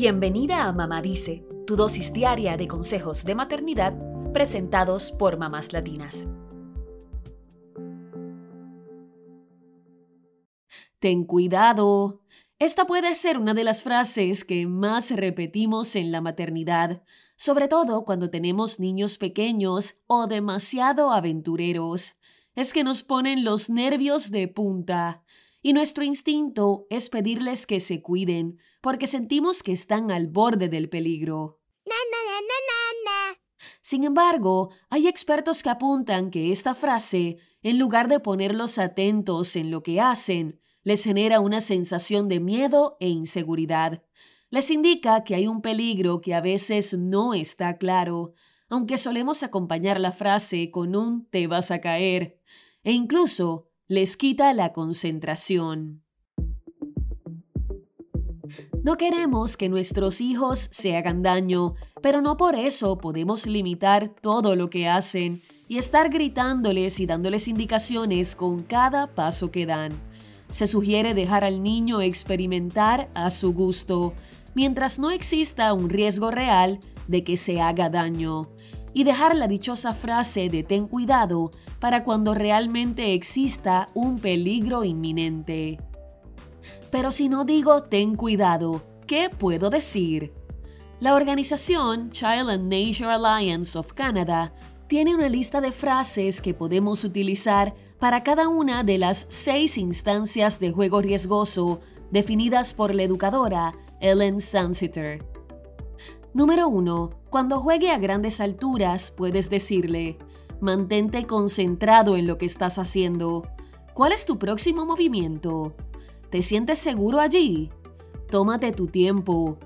Bienvenida a Mamá Dice, tu dosis diaria de consejos de maternidad presentados por mamás latinas. Ten cuidado. Esta puede ser una de las frases que más repetimos en la maternidad, sobre todo cuando tenemos niños pequeños o demasiado aventureros. Es que nos ponen los nervios de punta y nuestro instinto es pedirles que se cuiden porque sentimos que están al borde del peligro. Sin embargo, hay expertos que apuntan que esta frase, en lugar de ponerlos atentos en lo que hacen, les genera una sensación de miedo e inseguridad. Les indica que hay un peligro que a veces no está claro, aunque solemos acompañar la frase con un te vas a caer, e incluso les quita la concentración. No queremos que nuestros hijos se hagan daño, pero no por eso podemos limitar todo lo que hacen y estar gritándoles y dándoles indicaciones con cada paso que dan. Se sugiere dejar al niño experimentar a su gusto, mientras no exista un riesgo real de que se haga daño, y dejar la dichosa frase de ten cuidado para cuando realmente exista un peligro inminente. Pero si no digo ten cuidado, ¿qué puedo decir? La organización Child and Nature Alliance of Canada tiene una lista de frases que podemos utilizar para cada una de las seis instancias de juego riesgoso definidas por la educadora Ellen Sansiter. Número 1. Cuando juegue a grandes alturas, puedes decirle, mantente concentrado en lo que estás haciendo. ¿Cuál es tu próximo movimiento? ¿Te sientes seguro allí? Tómate tu tiempo.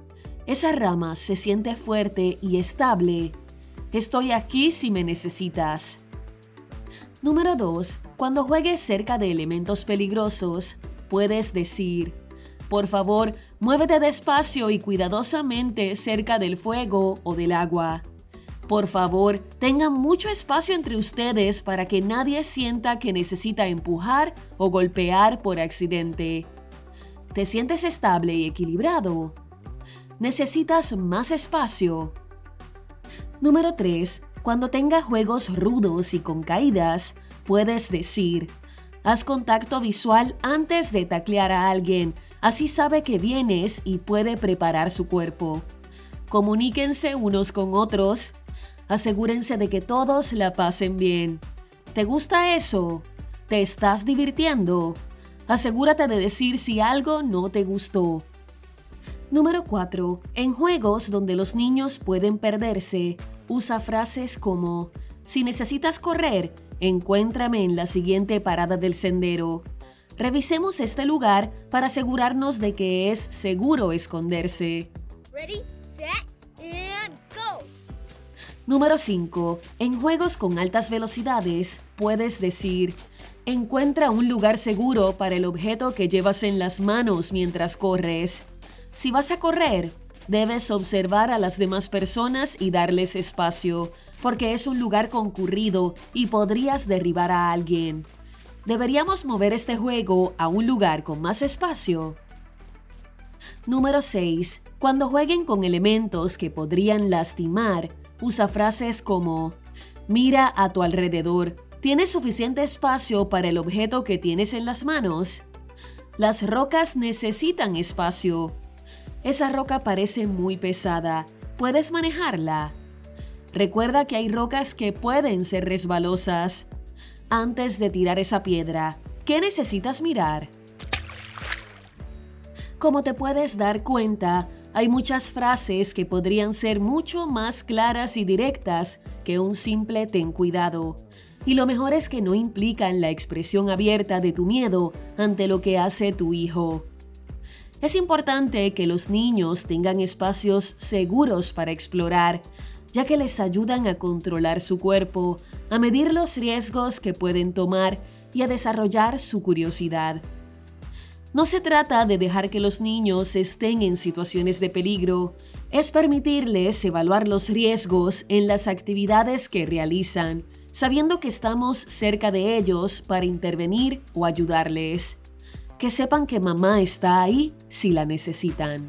Esa rama se siente fuerte y estable. Estoy aquí si me necesitas. Número 2. Cuando juegues cerca de elementos peligrosos, puedes decir, por favor, muévete despacio y cuidadosamente cerca del fuego o del agua. Por favor, tengan mucho espacio entre ustedes para que nadie sienta que necesita empujar o golpear por accidente. ¿Te sientes estable y equilibrado? ¿Necesitas más espacio? Número 3. Cuando tenga juegos rudos y con caídas, puedes decir, haz contacto visual antes de taclear a alguien, así sabe que vienes y puede preparar su cuerpo. Comuníquense unos con otros, asegúrense de que todos la pasen bien. ¿Te gusta eso? ¿Te estás divirtiendo? Asegúrate de decir si algo no te gustó. Número 4. En juegos donde los niños pueden perderse, usa frases como, si necesitas correr, encuéntrame en la siguiente parada del sendero. Revisemos este lugar para asegurarnos de que es seguro esconderse. Número 5. En juegos con altas velocidades, puedes decir, encuentra un lugar seguro para el objeto que llevas en las manos mientras corres. Si vas a correr, Debes observar a las demás personas y darles espacio, porque es un lugar concurrido y podrías derribar a alguien. Deberíamos mover este juego a un lugar con más espacio. Número 6. Cuando jueguen con elementos que podrían lastimar, usa frases como Mira a tu alrededor. ¿Tienes suficiente espacio para el objeto que tienes en las manos? Las rocas necesitan espacio. Esa roca parece muy pesada. ¿Puedes manejarla? Recuerda que hay rocas que pueden ser resbalosas. Antes de tirar esa piedra, ¿qué necesitas mirar? Como te puedes dar cuenta, hay muchas frases que podrían ser mucho más claras y directas que un simple ten cuidado. Y lo mejor es que no implican la expresión abierta de tu miedo ante lo que hace tu hijo. Es importante que los niños tengan espacios seguros para explorar, ya que les ayudan a controlar su cuerpo, a medir los riesgos que pueden tomar y a desarrollar su curiosidad. No se trata de dejar que los niños estén en situaciones de peligro, es permitirles evaluar los riesgos en las actividades que realizan, sabiendo que estamos cerca de ellos para intervenir o ayudarles que sepan que mamá está ahí si la necesitan.